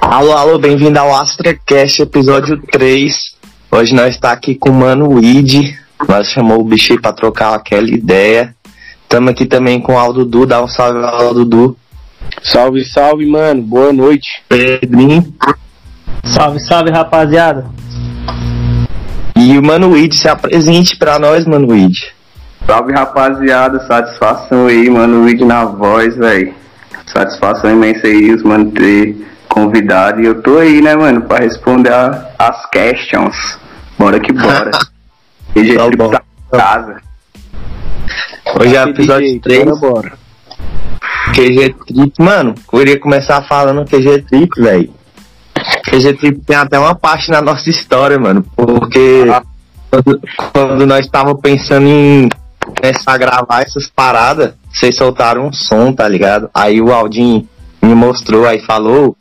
Alô, alô, bem-vindo ao AstraCast, episódio 3. Hoje nós está aqui com o Mano Weed. Nós chamou o bicho aí pra trocar aquela ideia. Estamos aqui também com o Aldudu. Dá um salve ao Aldudu. Salve, salve, mano. Boa noite. Pedrinho. Salve, salve, rapaziada. E o Mano Weed, se apresente pra nós, Mano Weed. Salve rapaziada, satisfação aí, mano, Weed na voz, velho. Satisfação imensa aí, os mano ter convidado. E eu tô aí, né, mano, pra responder a- as questions. Bora que bora. EG Tá bom. tá em casa. Hoje é episódio jeito, 3. bora, bora. QG Trip. Mano, eu iria começar falando QG Trip, velho. QG Trip tem até uma parte na nossa história, mano. Porque quando, quando nós estávamos pensando em começar a gravar essas paradas, vocês soltaram um som, tá ligado? Aí o Aldin me mostrou, aí falou.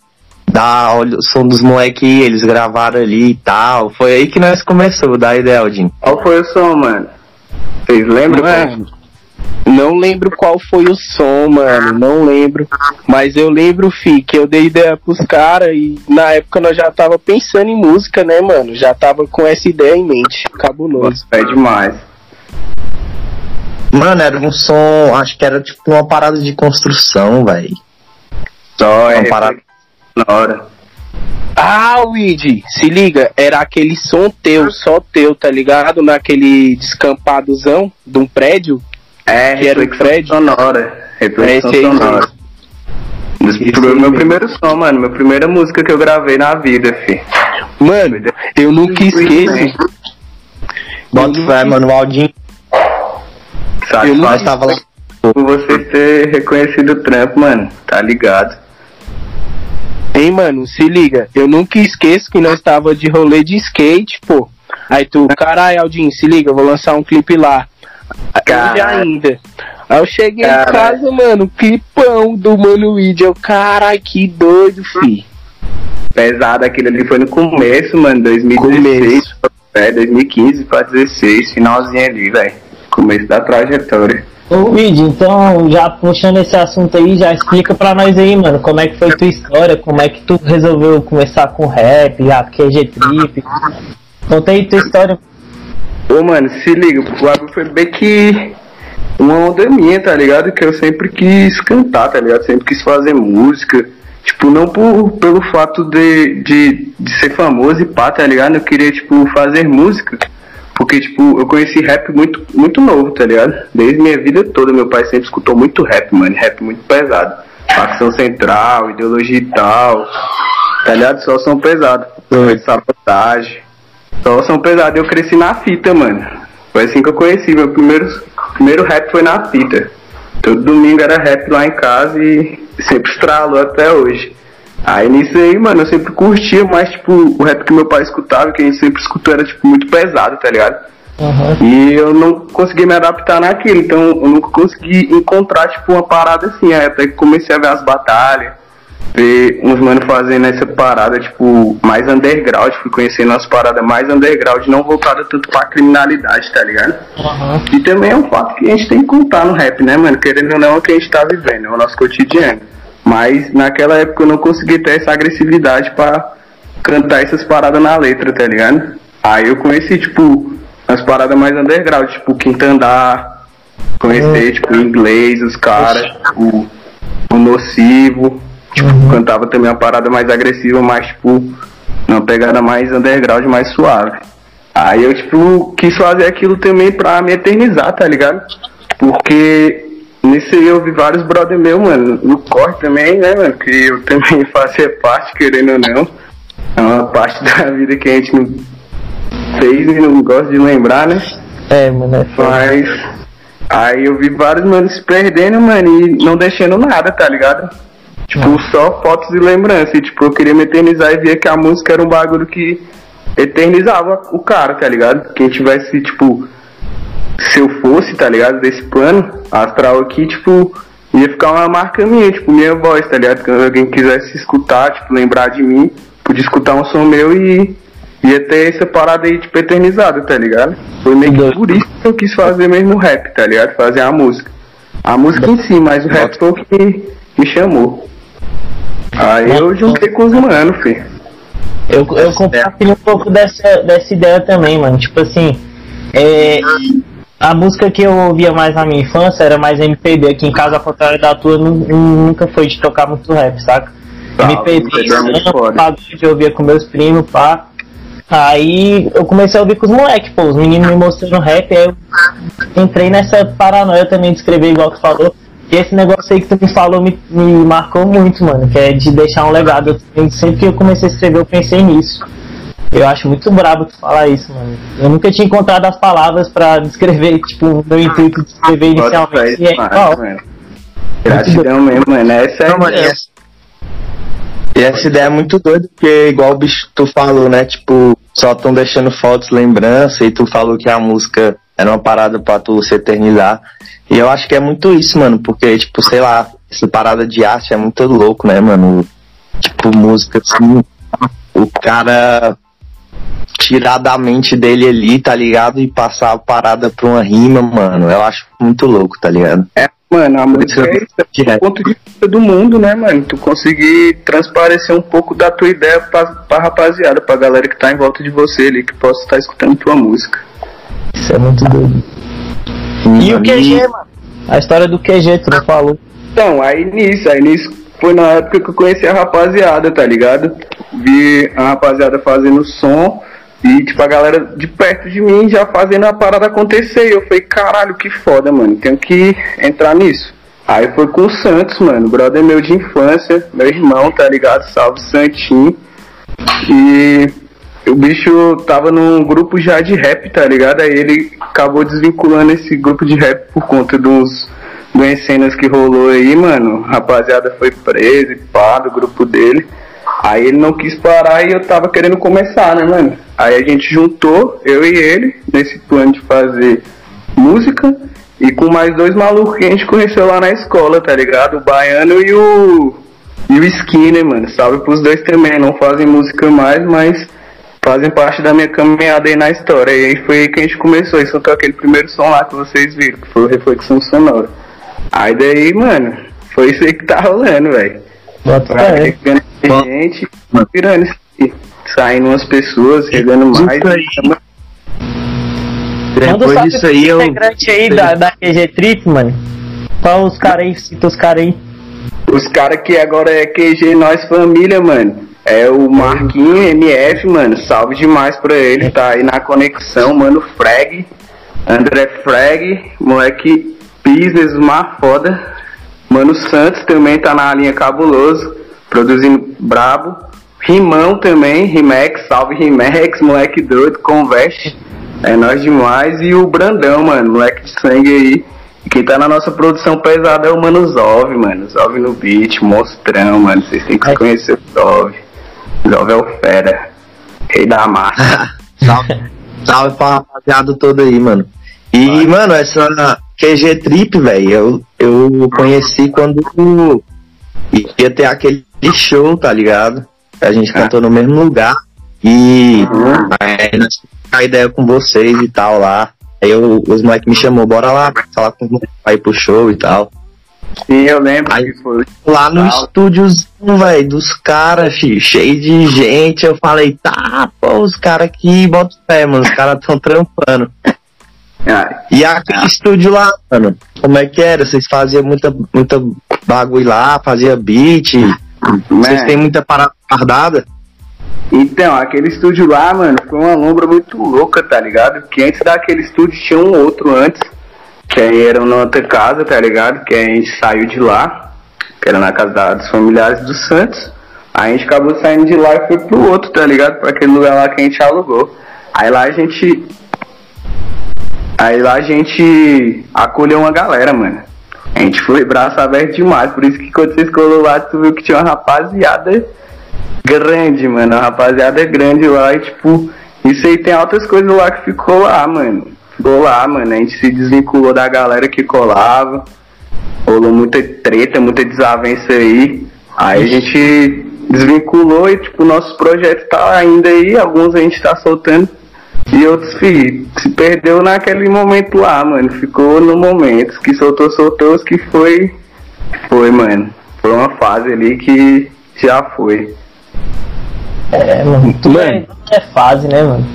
Dá, olha o som dos moleques, eles gravaram ali e tal. Foi aí que nós começamos, da ideia, Aldin. Qual foi o som, mano? Vocês lembram? Mano, não lembro qual foi o som, mano. Não lembro. Mas eu lembro, fi, que eu dei ideia pros caras e na época nós já tava pensando em música, né, mano? Já tava com essa ideia em mente. Cabuloso. Nossa, é demais. Mano, era um som, acho que era tipo uma parada de construção, velho. Só é Uma parada. na hora. Ah, Weed, se liga, era aquele som teu, só teu, tá ligado? Naquele descampadozão de um prédio. É, Que era o reflexão Fred? sonora. Reflexão É sonora. mesmo. Esse foi o meu primeiro som, mano. Minha primeira música que eu gravei na vida, fi. Mano, eu nunca esqueço. Bota fé, mano, o Aldinho, Sabe? nós tava lá. por você ter reconhecido o trampo, mano. Tá ligado? Hein, mano, se liga, eu nunca esqueço que nós tava de rolê de skate, pô. Aí tu, caralho, Aldinho, se liga, eu vou lançar um clipe lá. Caralho. ainda. Aí eu cheguei em Caralho. casa, mano, clipão do Mano Weed. Eu, caralho, que doido, fi. Pesado, aquele ali foi no começo, mano. 2016. É, 2015 pra 16. Finalzinho ali, velho. Começo da trajetória. Ô, Luigi, então, já puxando esse assunto aí, já explica pra nós aí, mano, como é que foi tua história, como é que tu resolveu começar com rap, a QG Trip. Conta aí tua história. Ô, mano, se liga, o bagulho foi bem que uma onda minha, tá ligado? Que eu sempre quis cantar, tá ligado? Sempre quis fazer música. Tipo, não por, pelo fato de, de, de ser famoso e pá, tá ligado? Eu queria, tipo, fazer música. Porque, tipo, eu conheci rap muito, muito novo, tá ligado? Desde minha vida toda, meu pai sempre escutou muito rap, mano. Rap muito pesado. Facção central, ideologia e tal. Tá ligado? Só som pesado. Sabotagem. Só som pesado. Eu cresci na fita, mano. Foi assim que eu conheci. Meu primeiro, primeiro rap foi na fita. Todo domingo era rap lá em casa e sempre estralou até hoje. Aí nisso aí, mano, eu sempre curtia, mas tipo, o rap que meu pai escutava, que a gente sempre escutou, era tipo muito pesado, tá ligado? Uhum. E eu não consegui me adaptar naquilo, então eu nunca consegui encontrar, tipo, uma parada assim. Aí até que comecei a ver as batalhas, ver uns mano fazendo essa parada, tipo, mais underground, fui conhecendo as paradas mais underground, não voltada tanto pra criminalidade, tá ligado? Uhum. E também é um fato que a gente tem que contar no rap, né, mano? Querendo ou não, é o que a gente tá vivendo, é o nosso cotidiano. Mas naquela época eu não consegui ter essa agressividade pra cantar essas paradas na letra, tá ligado? Aí eu conheci, tipo, as paradas mais underground, tipo, Quinta Andar, conhecer, tipo, inglês, os caras, tipo, o Nocivo, tipo, cantava também uma parada mais agressiva, mas, tipo, uma pegada mais underground, mais suave. Aí eu, tipo, quis fazer aquilo também pra me eternizar, tá ligado? Porque nisso aí eu vi vários brother meu, mano, no corre também, né, mano? Que eu também fazia parte, querendo ou não. É uma parte da vida que a gente não fez e não gosta de lembrar, né? É, mano, é foda. Mas aí eu vi vários manos se perdendo, mano, e não deixando nada, tá ligado? Tipo, só fotos e lembranças. E, tipo, eu queria me eternizar e via que a música era um bagulho que eternizava o cara, tá ligado? Quem tivesse, tipo, se eu fosse, tá ligado, desse plano astral aqui, tipo, ia ficar uma marca minha, tipo, minha voz, tá ligado? Quando alguém quisesse escutar, tipo, lembrar de mim, podia escutar um som meu e ia ter essa parada aí, tipo, eternizada, tá ligado? Foi meio que por isso que eu quis fazer mesmo rap, tá ligado? Fazer a música. A música em si, mas o rap foi o que me chamou. Aí eu juntei com os manos, filho. Eu, eu compartilho um pouco dessa, dessa ideia também, mano. Tipo assim, é, a música que eu ouvia mais na minha infância era mais MPB. Aqui em casa, ao contrário da tua, nu- nunca foi de tocar muito rap, saca? Tá, MPB, é eu ouvia com meus primos, pá. Aí eu comecei a ouvir com os moleques, pô, os meninos me mostrando rap, aí eu entrei nessa paranoia também de escrever igual tu falou. E esse negócio aí que tu me falou me, me marcou muito, mano, que é de deixar um legado. Eu sempre que eu comecei a escrever, eu pensei nisso. Eu acho muito brabo tu falar isso, mano. Eu nunca tinha encontrado as palavras pra descrever, tipo, o meu intuito de escrever inicialmente. E é igual. mano. Gratidão mesmo, mano. Essa é Não, mano, e essa, e essa ideia é muito doida, porque igual o bicho tu falou, né? Tipo, só tão deixando fotos, lembrança, e tu falou que a música era uma parada pra tu se eternizar. E eu acho que é muito isso, mano, porque, tipo, sei lá, essa parada de arte é muito louco, né, mano? Tipo, música assim, o cara tirar da mente dele ali, tá ligado? E passar a parada pra uma rima, mano. Eu acho muito louco, tá ligado? Mano, a música é isso, é o ponto de vista do mundo, né, mano? Tu conseguir transparecer um pouco da tua ideia pra, pra rapaziada, pra galera que tá em volta de você ali, que possa estar escutando tua música. Isso é muito doido. E o Mano, QG, mano? A história do QG, tu não falou. Então, aí nisso, aí nisso foi na época que eu conheci a rapaziada, tá ligado? Vi a rapaziada fazendo som e, tipo, a galera de perto de mim já fazendo a parada acontecer. E eu falei, caralho, que foda, mano, tenho que entrar nisso. Aí foi com o Santos, mano, brother meu de infância, meu irmão, tá ligado? Salve Santinho. E o bicho tava num grupo já de rap, tá ligado? Aí ele acabou desvinculando esse grupo de rap por conta dos duas cenas que rolou aí, mano. A rapaziada foi presa e pá, do grupo dele. Aí ele não quis parar e eu tava querendo começar, né, mano? Aí a gente juntou, eu e ele, nesse plano de fazer música. E com mais dois malucos que a gente conheceu lá na escola, tá ligado? O Baiano e o. E o Skinner, mano. Salve pros dois também. Não fazem música mais, mas fazem parte da minha caminhada aí na história. E aí foi aí que a gente começou. E soltou aquele primeiro som lá que vocês viram, que foi o Reflexão Sonora. Aí daí, mano, foi isso aí que tá rolando, velho. Bota fé. Bom. gente, virando. Saindo umas pessoas, chegando mais. Isso aí. Manda um salve disso aí eu. integrante aí da, da QG Trip, mano. Qual os caras aí? Cita os caras aí. Os caras que agora é QG Nós Família, mano. É o Marquinho MF, mano. Salve demais pra ele. Tá aí na conexão, mano. Frag. André Frag. Moleque business, mar foda. Mano Santos também tá na linha cabuloso. Produzindo brabo. Rimão também. Rimex. Salve Rimex. Moleque doido. Conveste. É nós demais. E o Brandão, mano. Moleque de sangue aí. Quem tá na nossa produção pesada é o Mano Zov, mano. Zov no beat, monstrão, mano. Vocês têm que É. conhecer o Zov. Zov é o fera. Rei da massa. Salve, salve pra rapaziada toda aí, mano. E, mano, essa QG Trip, velho, eu, eu conheci quando ia ter aquele show, tá ligado? A gente Ah. cantou no mesmo lugar. E Uhum. aí nós a ideia com vocês e tal lá. Aí eu, os moleques me chamou, bora lá falar com os pra ir pro show e tal. Sim, eu lembro Aí- que foi. Lá no estúdiozinho, velho, dos caras, cheio de gente. Eu falei, tá, pô, os caras aqui, bota o pé, mano, os caras tão trampando. Ah, E aquele estúdio lá, mano, como é que era? Vocês faziam muita, muita bagulho lá, fazia beat, vocês né? têm muita parada guardada? Então, aquele estúdio lá, mano, foi uma lombra muito louca, tá ligado? Que antes daquele estúdio tinha um outro antes, que aí era na outra casa, tá ligado? Que aí a gente saiu de lá, que era na casa dos familiares do Santos. Aí a gente acabou saindo de lá e foi pro outro, tá ligado? Pra aquele lugar lá que a gente alugou. Aí lá a gente. Aí lá a gente acolheu uma galera, mano. A gente foi braço aberto demais, por isso que quando vocês colou lá, tu viu que tinha uma rapaziada grande, mano. A rapaziada grande lá e, tipo, isso aí tem altas coisas lá que ficou lá, mano. Ficou lá, mano. A gente se desvinculou da galera que colava. Rolou muita treta, muita desavença aí. Aí a gente desvinculou e, tipo, nossos projetos tá ainda aí. Alguns a gente tá soltando. E outros, fi, se perdeu naquele momento lá, mano. Ficou no momento. Que soltou, soltou. Os que foi, foi, mano. Foi uma fase ali que já foi. É, mano. Tudo é, é fase, né, mano?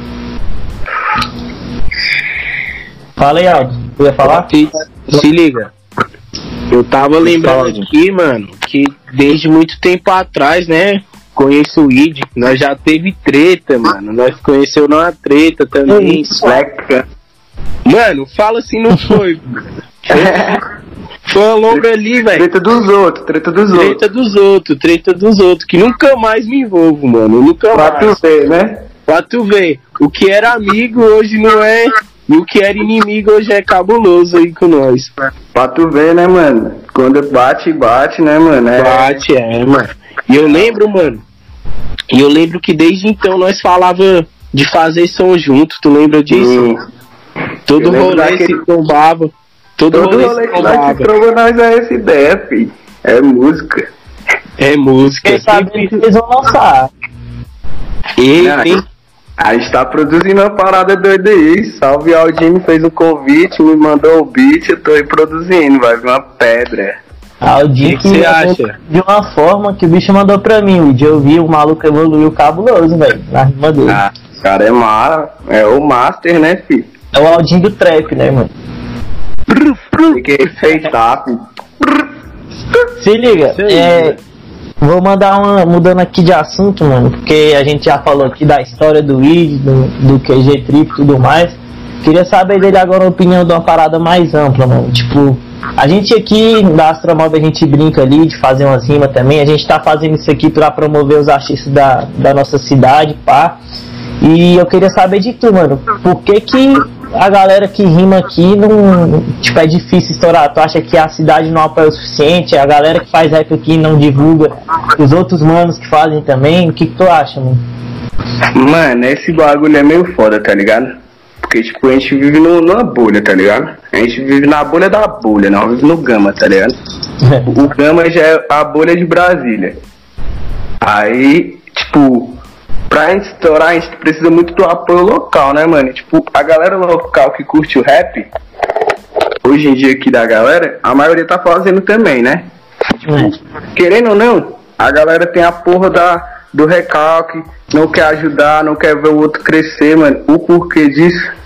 Fala aí, Aldo. Tu ia falar? Se, se liga. Eu tava lembrando aqui, mano, que desde muito tempo atrás, né? Conheço o Id, nós já teve treta, mano. Nós conheceu numa treta também, sueca. Mano, fala assim, não foi. Foi uma longa ali, velho. Treta dos outros, treta dos outros. Treta dos outros, treta dos outros, que nunca mais me envolvo, mano. Nunca Pra mais. tu ver, né? Pra tu ver, o que era amigo hoje não é. E o que era inimigo hoje é cabuloso aí com nós. Pra tu ver, né, mano? Quando bate, bate, né, mano? É, Bate, é, mano. E eu lembro, mano. E eu lembro que desde então nós falava de fazer som junto, tu lembra disso? Sim. Todo Eu rolê daquele- se tombava. Todo, Todo rolê, rolê se que nós se tombava. trova, nós é essa ideia. É música. É música. Quem sabe sempre- eles vão lançar. Não, tem- A gente tá produzindo uma parada doida aí. Salve Aldinho, fez um convite, me mandou o beat, eu tô aí produzindo. Vai vir uma pedra. Ah, o que que você acha? De uma forma que o bicho mandou pra mim. O dia eu vi, o maluco evoluiu cabuloso, velho. Na rima dele. Ah, o cara é mara, é o master, né, fi? É o Aldinho do trap, né, mano? Tem que respeitar, fi. Se liga, é, vou mandar uma mudando aqui de assunto, mano, porque a gente já falou aqui da história do ID, do, do QG Trip e tudo mais. Queria saber dele agora a opinião de uma parada mais ampla, mano. Tipo, a gente aqui da Astromob a gente brinca ali de fazer umas rimas também. A gente tá fazendo isso aqui pra promover os artistas da, da nossa cidade, pá. E eu queria saber de tu, mano. Por que que a galera que rima aqui não. Tipo, é difícil estourar? Tu acha que a cidade não apoia o suficiente? A galera que faz rap aqui não divulga? Os outros manos que fazem também? O que, que tu acha, mano? Mano, esse bagulho é meio foda, tá ligado? Porque, tipo, a gente vive no, numa bolha, tá ligado? A gente vive na bolha da bolha, não vive no gama, tá ligado? O Gama já é a bolha de Brasília. Aí, tipo, pra gente estourar, a gente precisa muito do apoio local, né, mano? Tipo, a galera local que curte o rap, hoje em dia aqui da galera, a maioria tá fazendo também, né? Querendo ou não, a galera tem a porra da, do recalque, não quer ajudar, não quer ver o outro crescer, mano. O porquê disso,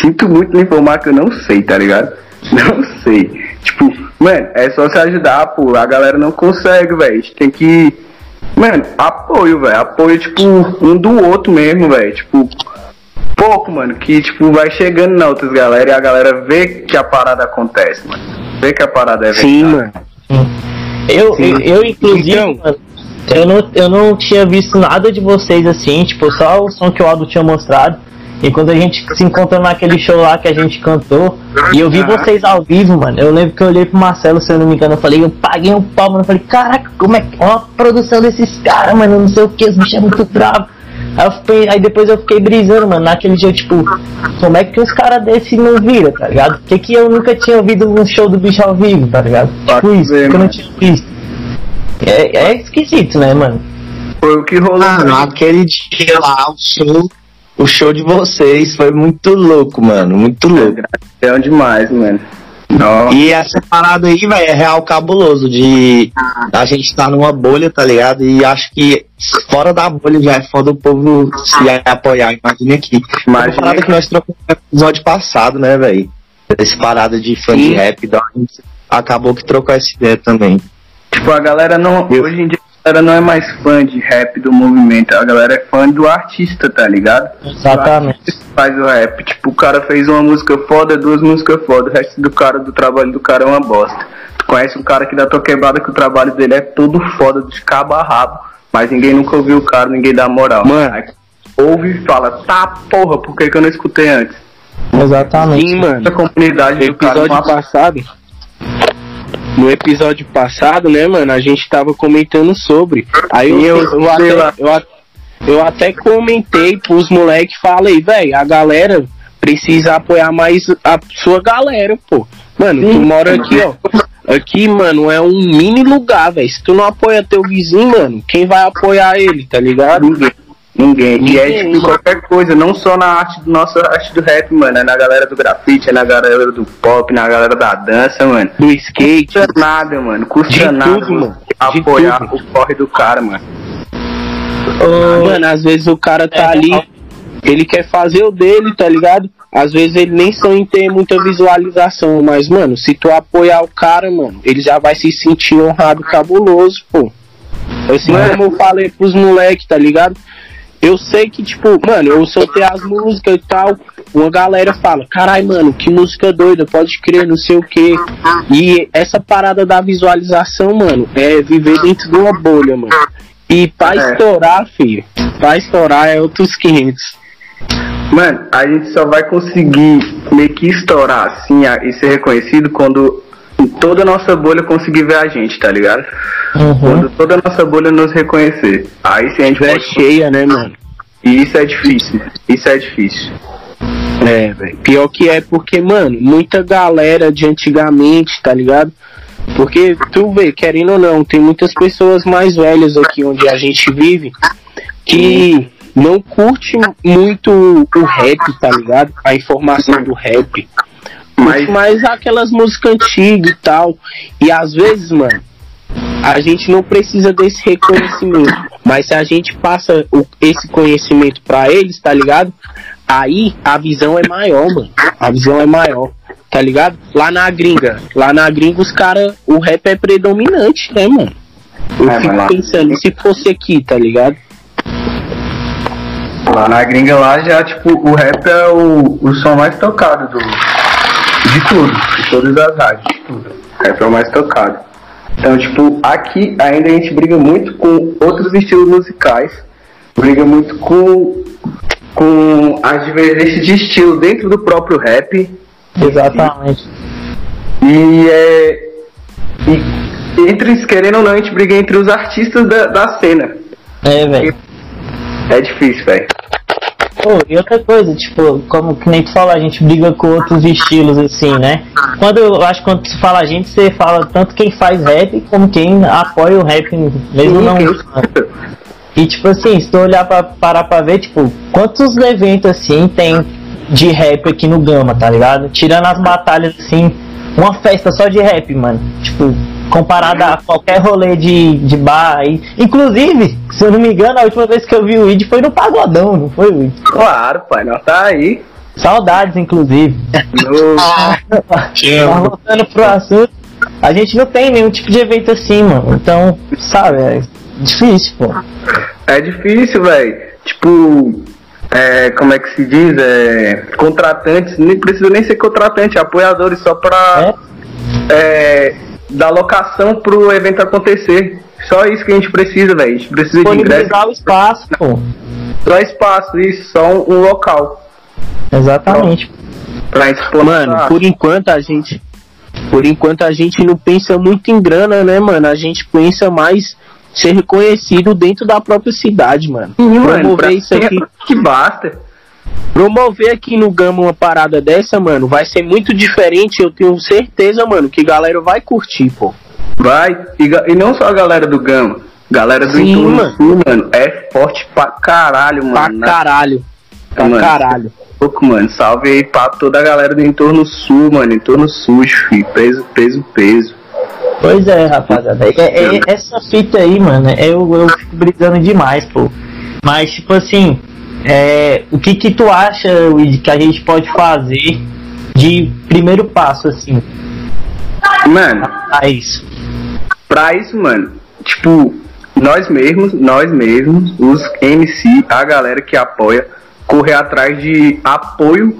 sinto muito me informar que eu não sei, tá ligado? Não sei. Tipo, mano, é só se ajudar, pô. A galera não consegue, velho. A gente tem que. Mano, apoio, velho. Apoio, tipo, um do outro mesmo, velho. Tipo, pouco, mano. Que, tipo, vai chegando na outras galera e a galera vê que a parada acontece, mano. Vê que a parada é Sim, verdade. mano. Eu, eu, eu, inclusive, Então. mano, eu não, eu não tinha visto nada de vocês assim, tipo, só o som que o Aldo tinha mostrado. E quando a gente se encontrou naquele show lá que a gente cantou, e eu vi vocês ao vivo, mano, eu lembro que eu olhei pro Marcelo, se eu não me engano, eu falei, eu paguei um pau, mano, eu falei, caraca, como é que. Ó a produção desses caras, mano, não sei o que, os bichos é muito bravo. Aí, eu fiquei- aí depois eu fiquei brisando, mano, naquele dia, tipo, como é que os caras desses não viram, tá ligado? Porque que eu nunca tinha ouvido um show do bicho ao vivo, tá ligado? Tipo isso, ver, que eu não tinha visto. É, é esquisito, né, mano? Foi o que rolou. Mano, aquele dia lá, o show, o show de vocês foi muito louco, mano. Muito louco. É demais, mano. Nossa. E essa parada aí, velho, é real cabuloso de a gente tá numa bolha, tá ligado? E acho que fora da bolha já é foda o povo se apoiar. Imagina aqui. Uma Imagina parada que nós trocamos no episódio passado, né, velho? Esse parada de fã de rap, então a gente acabou que trocou essa ideia também. Tipo, a galera não. Eu- Hoje em dia galera não é mais fã de rap do movimento, a galera é fã do artista, tá ligado? Exatamente. O faz o rap. Tipo, o cara fez uma música foda, duas músicas foda, o resto do cara, do trabalho do cara é uma bosta. Tu conhece um cara que dá tua quebrada que o trabalho dele é todo foda, de cabo a rabo, mas ninguém nunca ouviu o cara, ninguém dá moral. Mano. Aí, ouve e fala, tá porra, por que, que eu não escutei antes? Exatamente. Sim, mano. Essa comunidade do cara episódio uma- passado. No episódio passado, né, mano, a gente tava comentando sobre. Aí eu, eu eu, até, eu, eu até comentei pros moleques, falei, velho, a galera precisa apoiar mais a sua galera, pô. Mano, tu mora aqui, ó. Aqui, mano, é um mini lugar, velho. Se tu não apoia teu vizinho, mano, quem vai apoiar ele, tá ligado? Ninguém. Ninguém. E é tipo qualquer coisa, não só na arte do nossa arte do rap, mano. É na galera do grafite, é na galera do pop, na galera da dança, mano. Do skate. Custa nada, mano. Custa De nada tudo, mano. De apoiar tudo. o corre do cara, mano. Mano, às vezes o cara tá ali, ele quer fazer o dele, tá ligado? Às vezes ele nem sonha em ter muita visualização, mas, mano, se tu apoiar o cara, mano, ele já vai se sentir honrado cabuloso, pô. Assim Mano. como eu falei pros moleques, tá ligado? Eu sei que, tipo, mano, eu soltei as músicas e tal. Uma galera fala, carai, mano, que música doida, pode crer, não sei o que. E essa parada da visualização, mano, é viver dentro de uma bolha, mano. E pra É. estourar, filho, pra estourar é outros 500. Mano, a gente só vai conseguir meio que estourar assim e ser reconhecido quando toda a nossa bolha conseguir ver a gente, tá ligado? Uhum. Quando toda a nossa bolha nos reconhecer. Aí sim a gente É pode. cheia, né, mano? E isso é difícil. Isso é difícil. É, velho. Pior que é porque, mano, muita galera de antigamente, tá ligado? Porque tu vê, querendo ou não, tem muitas pessoas mais velhas aqui onde a gente vive que não curte muito o rap, tá ligado? A informação do rap. Mas, Mas aquelas músicas antigas e tal. E às vezes, mano, a gente não precisa desse reconhecimento. Mas se a gente passa o- esse conhecimento pra eles, tá ligado? Aí a visão é maior, mano. A visão é maior, tá ligado? Lá na gringa, lá na gringa os caras, o rap é predominante, né, mano? Eu É, fico lá- pensando, se fosse aqui, tá ligado? lá na gringa lá já, tipo, o rap é o, o som mais tocado do. De tudo, de todas as rádios, de tudo. É o mais tocado. Então, tipo, aqui ainda a gente briga muito com outros estilos musicais, briga muito com, com as divergências de estilo dentro do próprio rap. Exatamente. E é. E entre, querendo ou não, a gente briga entre os artistas da, da cena. É, velho. É difícil, velho. Pô, e outra coisa, tipo, como que nem tu falou, a gente briga com outros estilos, assim, né? Quando eu acho que quando tu fala a gente, você fala tanto quem faz rap como quem apoia o rap, mesmo não. E tipo assim, se tu olhar pra parar pra ver, tipo, quantos eventos assim tem de rap aqui no Gama, tá ligado? Tirando as batalhas assim, uma festa só de rap, mano. Tipo, comparada a qualquer rolê de, de bar aí. Inclusive, se eu não me engano, a última vez que eu vi o Id foi no Pagodão, não foi, Id? Claro, pai, nós tá aí. Saudades, inclusive. Mas voltando pro assunto, a gente não tem nenhum tipo de evento assim, mano. Então, sabe, é difícil, pô. É difícil, velho. Tipo, é, como é que se diz? É, contratantes, nem precisa nem ser contratante, apoiadores só pra é, dar locação pro evento acontecer. Só isso que a gente precisa, velho. A gente precisa de ingresso, o espaço, pô. só espaço, isso, só um, um local. Exatamente. Pra expor Mano, por enquanto a gente. Por enquanto a gente não pensa muito em grana, né, mano? A gente pensa mais ser reconhecido dentro da própria cidade, mano. Sim, mano, Promover pra- isso aqui. que basta. Promover aqui no Gama uma parada dessa, mano, vai ser muito diferente. Eu tenho certeza, mano, que galera vai curtir, pô. Vai. E, e não só a galera do Gama. Galera do Sim, entorno mano. sul, mano. É forte pra caralho, mano. Pra caralho. Pra Mano. caralho. pouco, mano. Salve aí pra toda a galera do entorno sul, mano. Entorno sujo, filho. Peso, peso, peso. Pois é, rapaziada. É, é- essa fita aí, mano, eu, eu fico brisando demais, pô. Mas, tipo assim, é, o que que tu acha, Luiz, que a gente pode fazer de primeiro passo, assim, Mano, a isso? pra isso, mano, tipo, nós mesmos, nós mesmos, os MC, a galera que apoia, correr atrás de apoio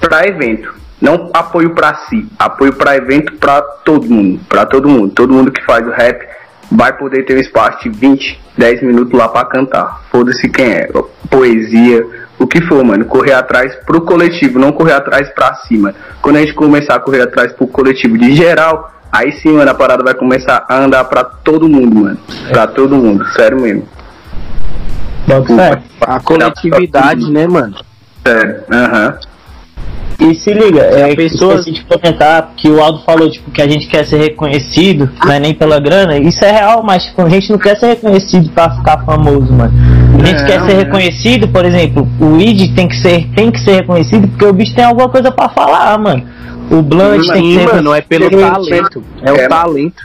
pra evento. Não apoio pra si, apoio pra evento pra todo mundo, pra todo mundo. Todo mundo que faz o rap vai poder ter um espaço de 20, 10 minutos lá pra cantar. Foda-se quem é, poesia, o que for, mano. Correr atrás pro coletivo, não correr atrás pra cima. Quando a gente começar a correr atrás pro coletivo de geral, aí sim, mano, a parada vai começar a andar pra todo mundo, mano. Pra todo mundo, sério mesmo. Bota fé. A coletividade, né, mano? Sério, aham. E se liga, é, pessoas- esqueci de comentar que o Aldo falou tipo, que a gente quer ser reconhecido, não é nem pela grana. Isso é real, mas tipo, a gente não quer ser reconhecido pra ficar famoso, mano. gente quer ser reconhecido, por exemplo, o Id tem que ser, tem que ser reconhecido porque o bicho tem alguma coisa pra falar, mano. O Blunt Sim, tem que ser mano, é pelo talento. É o É. talento.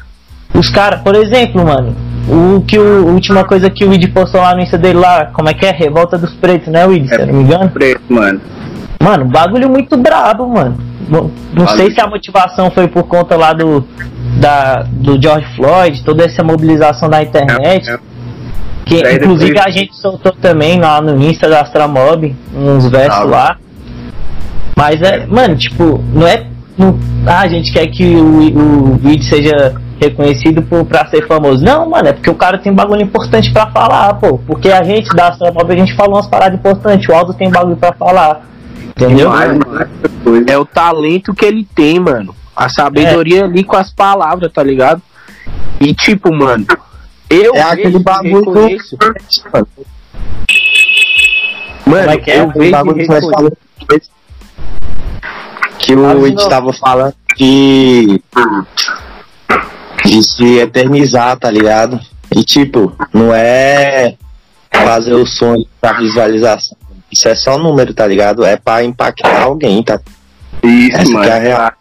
Os caras, por exemplo, mano, o que o, a última coisa que o Id postou lá no Insta dele lá, como é que é? Revolta dos Pretos, né, Id? Se eu não me engano. Preto, mano. Mano, bagulho muito brabo, mano. Não, não sei se a motivação foi por conta lá do, da, do George Floyd, toda essa mobilização da internet. É, é. Que Daí inclusive depois- a gente soltou também lá no Insta da Astramob uns versos Ah, lá. Mas é, mano, tipo, não é. Não, ah, a gente quer que o, o vídeo seja reconhecido por, pra ser famoso. Não, mano, é porque o cara tem bagulho importante pra falar, pô. Porque a gente da Astramob a gente falou umas paradas importantes, o Aldo tem bagulho pra falar. Entendeu? Mais, mais coisa. É o talento que ele tem, mano. A sabedoria ali com as palavras, tá ligado? E tipo, mano, eu É aquele bagulho do. Mano, Mano, é é? eu vejo bagulho que reconheço. falamos. Que o novo. estava falando de. de se eternizar, tá ligado? E tipo, não é fazer o sonho pra visualização. Isso é só número, tá ligado? É pra impactar alguém, tá? Isso, Essa mano. que é real.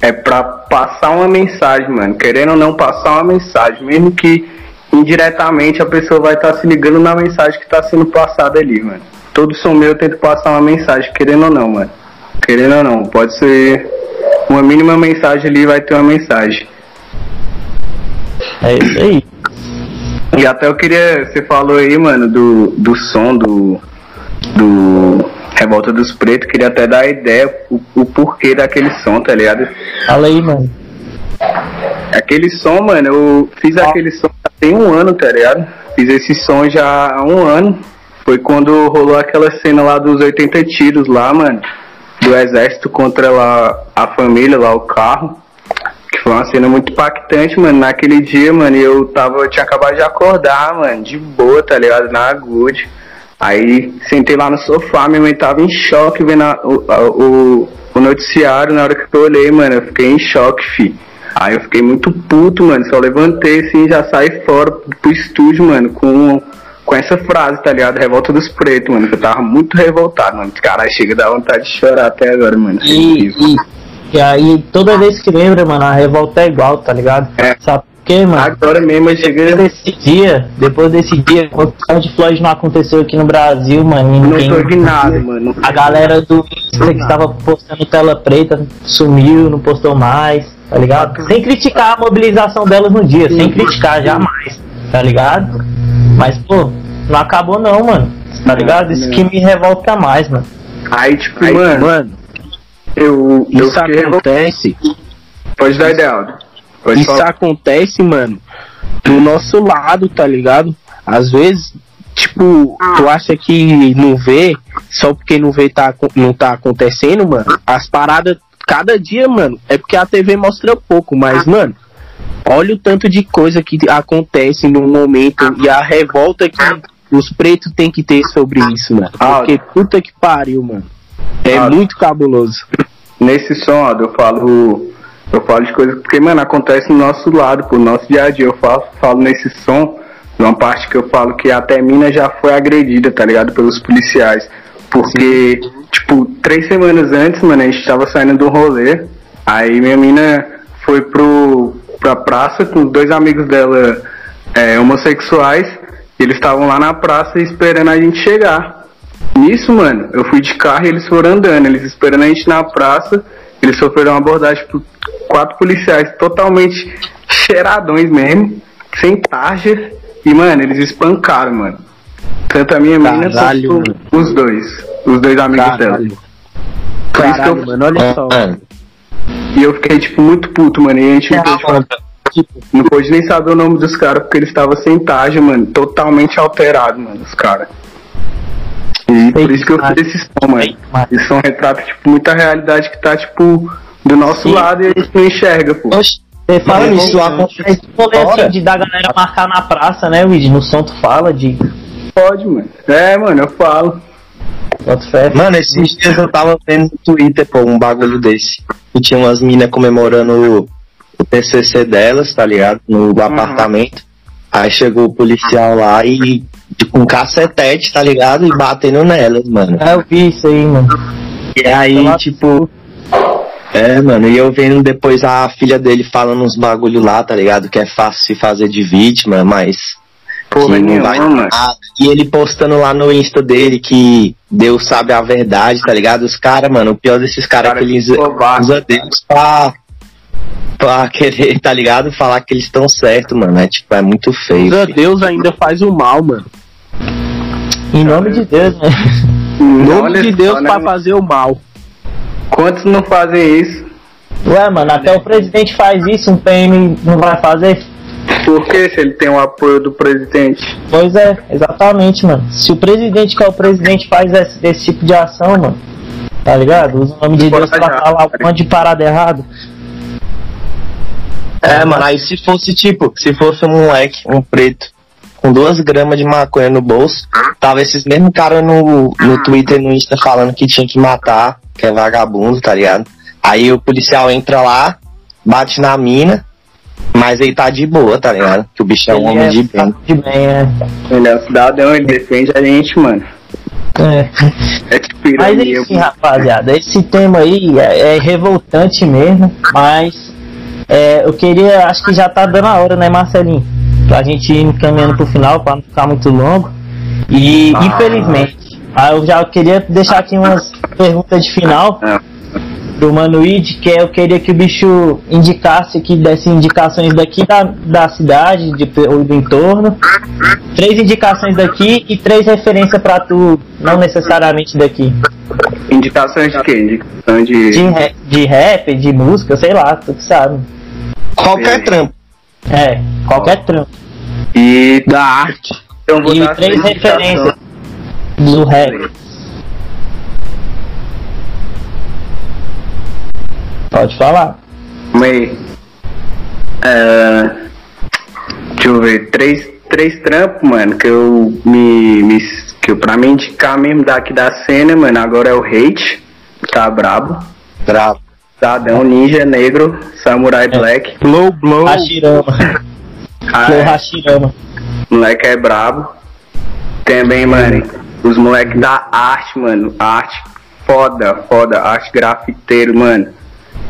É pra passar uma mensagem, mano. Querendo ou não passar uma mensagem. Mesmo que indiretamente a pessoa vai estar se ligando na mensagem que tá sendo passada ali, mano. Todo som meu eu tento passar uma mensagem, querendo ou não, mano. Querendo ou não. Pode ser uma mínima mensagem ali, vai ter uma mensagem. É isso aí. E até eu queria. Você falou aí, mano, do, do som do. Do Revolta dos Pretos. Queria até dar a ideia, o, o porquê daquele som, tá ligado? Fala aí, mano. Aquele som, mano, eu fiz aquele som já tem um ano, tá ligado? Fiz esse som já há um ano. Foi quando rolou aquela cena lá dos 80 tiros lá, mano. Do exército contra lá a família, lá o carro. Que foi uma cena muito impactante, mano. Naquele dia, mano, eu tava. Eu tinha acabado de acordar, mano, de boa, tá ligado? Na good. Aí sentei lá no sofá, minha mãe tava em choque vendo a- o, a- o, o noticiário. Na hora que eu olhei, mano, eu fiquei em choque, fi. Aí eu fiquei muito puto, mano. Só levantei assim e já saí fora pro estúdio, mano, com, com essa frase, tá ligado? Revolta dos pretos, mano. Que eu tava muito revoltado, mano. Caralho, chega a dar vontade de chorar até agora, mano. E, e, e aí, toda vez que lembra, mano, a revolta é igual, tá ligado? É. mano? Agora mesmo eu cheguei. Depois desse dia, depois desse dia, o de Floyd não aconteceu aqui no Brasil, mano. Não ninguém- tô de nada, mano. A galera do Insta que estava postando tela preta sumiu, não postou mais, tá ligado? Sem criticar a mobilização delas no dia, sem criticar jamais, tá ligado? Mas, pô, não acabou não, mano. Tá ligado? Isso que me revolta mais, mano. Aí, tipo, Aí, mano, mano, eu, eu isso fiquei revoltado. acontece. Pode dar ideia. Pode Isso falar. acontece, mano, do nosso lado, tá ligado? Às vezes, tipo, tu acha que não vê, só porque não vê tá, não tá acontecendo, mano. As paradas, cada dia, mano, é porque a TV mostra pouco, mas, mano, olha o tanto de coisa que acontece no momento e a revolta que os pretos têm que ter sobre isso, mano. Porque puta que pariu, mano. É Ah. muito cabuloso. Nesse som, Aldo, eu falo. Eu falo de coisas porque, mano, acontece no nosso lado, pro nosso dia a dia. Eu falo, falo nesse som, uma parte que eu falo que até mina já foi agredida, tá ligado? Pelos policiais. Porque, tipo, três semanas antes, mano, a gente tava saindo do rolê. Aí minha mina foi pro, pra praça com dois amigos dela é, homossexuais. Eles estavam lá na praça esperando a gente chegar. Nisso, mano, eu fui de carro e eles foram andando. Eles esperando a gente na praça. Eles sofreram uma abordagem por quatro policiais totalmente cheiradões mesmo, sem tarja. E, mano, eles espancaram, mano. Tanto a minha mina Caralho, quanto os dois. Os dois amigos dela. Caralho. Por isso que Caralho, eu- mano, olha só. Mano, E eu fiquei, tipo, muito puto, mano. E a gente não pôde, tipo, não pôde nem saber o nome dos caras porque eles estavam sem tarja, mano. Totalmente alterado, mano, os caras. E por isso que eu fiz esse som, mano. Esse som retrata, tipo, muita realidade que tá, tipo, do nosso Sim. lado e a gente não enxerga, pô. oxe, Você fala Mas isso, isso acontece rolê assim de da galera marcar na praça, né, Luigi? No som tu fala de. Pode, mano. É, mano, eu falo. Mano, esses dias eu tava vendo no Twitter, pô, um bagulho desse. E tinha umas minas comemorando o, o TCC delas, tá ligado? No apartamento. Aí chegou o policial lá e com um cacetete, tá ligado? E batendo nelas, mano. É, eu vi isso aí, mano. E aí, tipo. É, mano, e eu vendo depois a filha dele falando uns bagulho lá, tá ligado? Que é fácil se fazer de vítima, mas. Porra que não vai mano. E ele postando lá no Insta dele que Deus sabe a verdade, tá ligado? Os caras, mano, o pior desses caras é Cara, que eles que covarde. usam Deus pra. pra querer, tá ligado? Falar que eles estão certo, mano. É tipo, é muito feio. Usa. Deus ainda faz o mal, mano. Em nome de Deus, né? Em nome Olha de Deus né, pra mano? fazer o mal. Quantos não fazem isso? Ué, mano, até o presidente faz isso, um PM não vai fazer? Por que se ele tem o apoio do presidente? Pois é, exatamente, mano. Se o presidente, que é o presidente, faz esse, esse tipo de ação, mano, tá ligado? Usa o nome de Deus pra falar um monte de parada errado. É, mano, aí se fosse tipo, se fosse um moleque, um preto, com duas gramas de maconha no bolso, tava esses mesmos caras no, no Twitter e no Insta falando que tinha que matar, que é vagabundo, tá ligado? Aí o policial entra lá, bate na mina, mas ele tá de boa, tá ligado? Que o bicho é um Ele homem de bem. De bem, né? Ele é um cidadão, ele defende a gente, mano. É. É tipo Mas enfim, rapaziada, esse tema aí é, é revoltante mesmo, mas é, eu queria, acho que já tá dando a hora, né, Marcelinho? Pra gente ir caminhando pro final, pra não ficar muito longo. E Ah. infelizmente, ah, eu já queria deixar aqui umas perguntas de final do Manuid, que é, eu queria que o bicho indicasse aqui, desse indicações daqui da, da cidade de, ou do entorno. Três indicações daqui e três referências pra tu, não necessariamente daqui. Indicações de quê? Indicação de. De, de rap, de música, sei lá, tu que sabe. Qualquer trampo. É, qualquer trampo. E Da arte. então vou E dar três referências do rap. Pode falar. Aí. É, deixa eu ver, três, três trampos, mano, que eu me, me. que eu, pra me indicar mesmo daqui da cena, mano, agora é o Hate, tá brabo. Bravo. Cidadão Ninja Negro, Samurai Black. Blow, blow. Hashirama. Ah, Flow é, Hashirama. moleque é brabo. Também, mano, os moleques da arte, mano. Arte foda, foda. Arte grafiteiro, mano.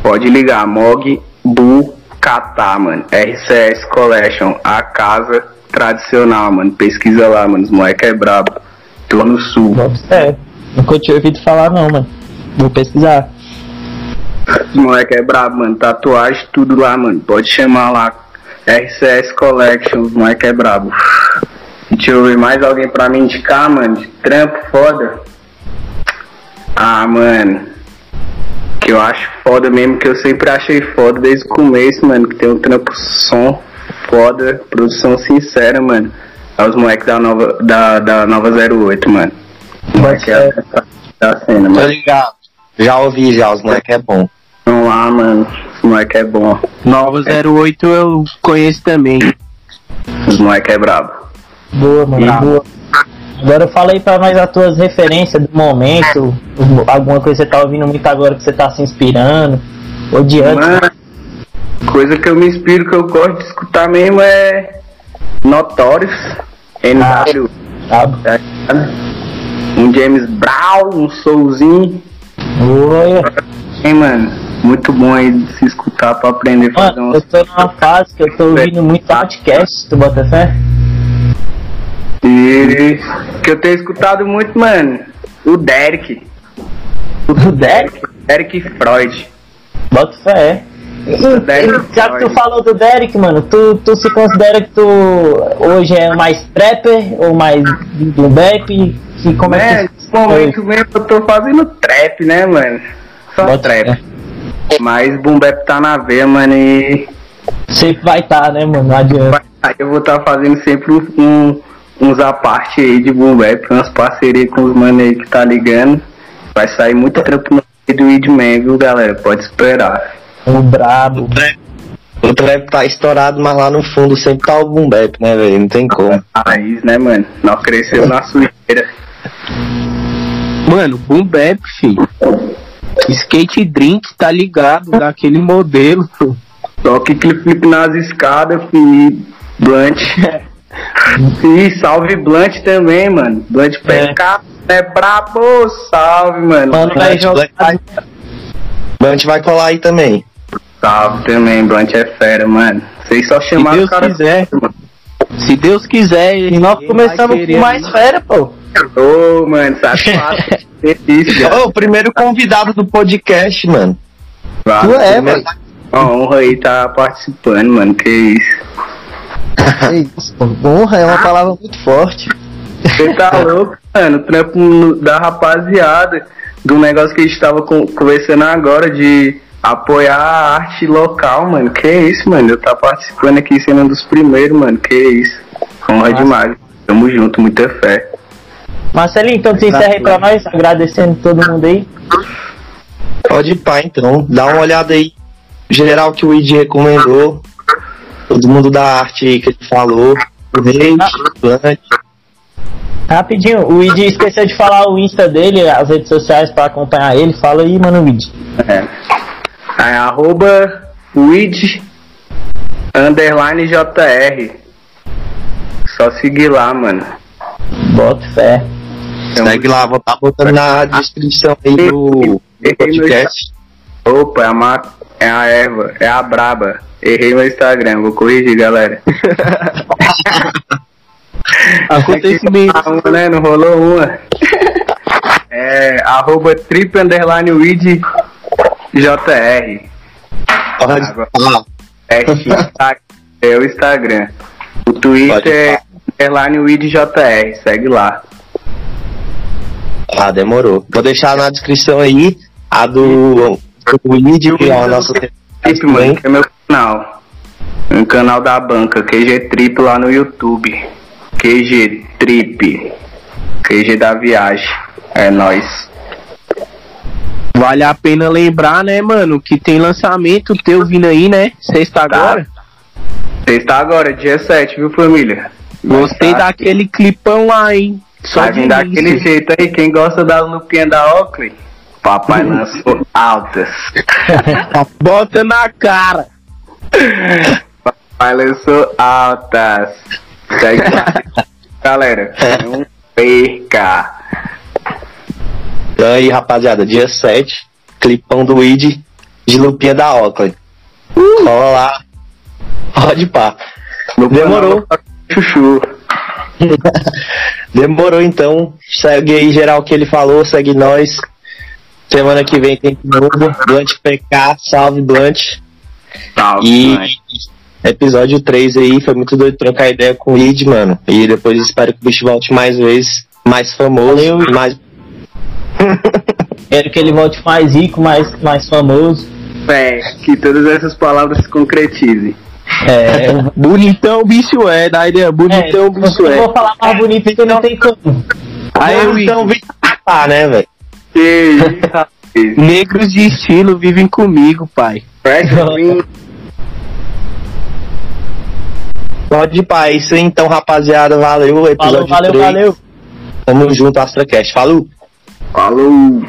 Pode ligar, Mog Bu Catar, mano. RCS Collection, a casa tradicional, mano. Pesquisa lá, mano. Os moleques é brabo. Tô no sul. Fé. Nunca tinha ouvido falar não, mano. Vou pesquisar. Os moleques é brabo, mano. Tatuagem, tudo lá, mano. Pode chamar lá. RCS Collection, os moleques é brabo. Deixa eu ver mais alguém pra me indicar, mano. De trampo foda. Ah, mano. Que eu acho foda mesmo, que eu sempre achei foda desde o começo, mano. Que tem um trampo som foda, produção sincera, mano. É os moleques da nova, da, da nova 08, mano. Moleque é da cena, mano. ligado. Já ouvi já, os moleque é bom. Vamos lá, mano. Os moleque é bom. Nova 08 eu conheço também. Os moleque é brabo. Boa, mano, Bravo. boa. Agora fala aí pra nós as tuas referências do momento, alguma coisa que você tá ouvindo muito agora que você tá se inspirando, ou de antes. Mano, coisa que eu me inspiro, que eu gosto de escutar mesmo é Notorious, NW, Sabe? tá ligado? um James Brown, um Soulzinho, Oi. hein, mano? Muito bom aí de se escutar pra aprender a fazer eu tô numa fase que eu tô ouvindo muito podcast, tu bota fé? E que eu tenho escutado muito, mano, o Derek, O Derek? Derek Freud. Bota fé. E, já que tu falou do Derek, mano, tu, tu se considera que tu hoje é mais trapper ou mais do bap? Que, como é É, que nesse momento mesmo eu tô fazendo trap, né, mano? Só Bota trap. Mas Boom Bap tá na veia, mano, e Sempre vai estar, né, mano? Não adianta. Aí eu vou estar fazendo sempre um, uns a parte aí de boom bap, umas parcerias com os mano aí que tá ligando. Vai sair muito trampo no meio do Weedman, viu, galera? Pode esperar. O brabo. O trap tá estourado, mas lá no fundo sempre tá o boom bap, né, velho? Não tem como. Raiz, né, mano? Nós cresceu na sujeira. Mano, boom bap, filho. Skate drink, tá ligado? Daquele modelo. Só que clip flip nas escadas, fi, blunt. E salve Blunt também, mano. Blunt É. PK é brabo, salve, mano. Mano, vai Blunt. Blunt Blunt vai colar aí também. Salve também, Blunt é fera, mano. Vocês só chamaram Deus o cara. quiser. mano. Se Deus quiser, E nós começamos com mais fera, pô. Ô, mano, satisfato. Delícia. Ô, o primeiro convidado do podcast, mano. Tu é, mano. Uma honra aí tá participando, mano. Que isso. É isso, pô. Honra é uma palavra muito forte. Você tá louco, mano? O trampo da rapaziada. Do negócio que a gente tava con- conversando agora de apoiar a arte local, mano. Que isso, mano? Eu tá participando aqui sendo um dos primeiros, mano. Que isso. Honra demais. Tamo junto, muita fé. Marcelinho, então tu encerra aí pra nós, agradecendo todo mundo aí. Pode ir pá, então. Dá uma olhada aí. Geral que o Id recomendou. Todo mundo da arte aí que ele falou. O Rei, Blunt. Rapidinho, o Id esqueceu de falar o Insta dele, as redes sociais pra acompanhar ele. Fala aí, mano, Id. É. Aí, arroba Wid underline JR. Só seguir lá, mano. Bota fé. Tamo Segue lá, vou estar botando na descrição aí do meu podcast. Opa, é a, ma... é a erva, é a braba. Errei meu Instagram, vou corrigir, galera. Acontecimento. Uma, né? Não rolou uma. É arroba trip underline weed JR. Pode falar. É, é o Instagram. O Twitter é underline weed JR, segue lá. Ah, demorou. Vou deixar na descrição aí a do, do que é a nossa. Trip, mano, que é meu canal. Um canal da banca, QG Trip lá no YouTube. QG Trip. QG da viagem. É nóis. Vale a pena lembrar, né, mano, que tem lançamento teu vindo aí, né? Sexta agora. Você está agora, dia 7, viu, família? Gostei Tá. daquele clipão lá, hein? Só Vai vir daquele jeito aí, quem gosta da lupinha da Oakley? Papai lançou altas. Bota na cara. Papai lançou altas. Segue. Galera, não perca. Então aí, rapaziada, dia 7, clipão do Id de Lupinha da Oakley. Cola lá. Pode pá. Demorou. Chuchu. Demorou então. Segue aí geral o que ele falou, segue nós. Semana que vem tem novo. Blunt PK, salve Blunt. Salve, E mãe. episódio 3 aí, foi muito doido trocar ideia com o Id, mano. E depois espero que o bicho volte mais vezes, mais famoso, Valeu. mais. Quero que ele volte mais rico, mais, mais famoso. É, que todas essas palavras se concretizem. É, Bonitão bicho é, da ideia. Bonitão é, bicho eu é. vou falar mais bonito porque não tem como. Aí eu então vem cá, né, velho? Que. Negros de estilo vivem comigo, pai. Pode ir pra isso aí, então, rapaziada. Valeu, Falou, episódio valeu, 3. valeu. Tamo junto, AstraCast. Falou! Falou.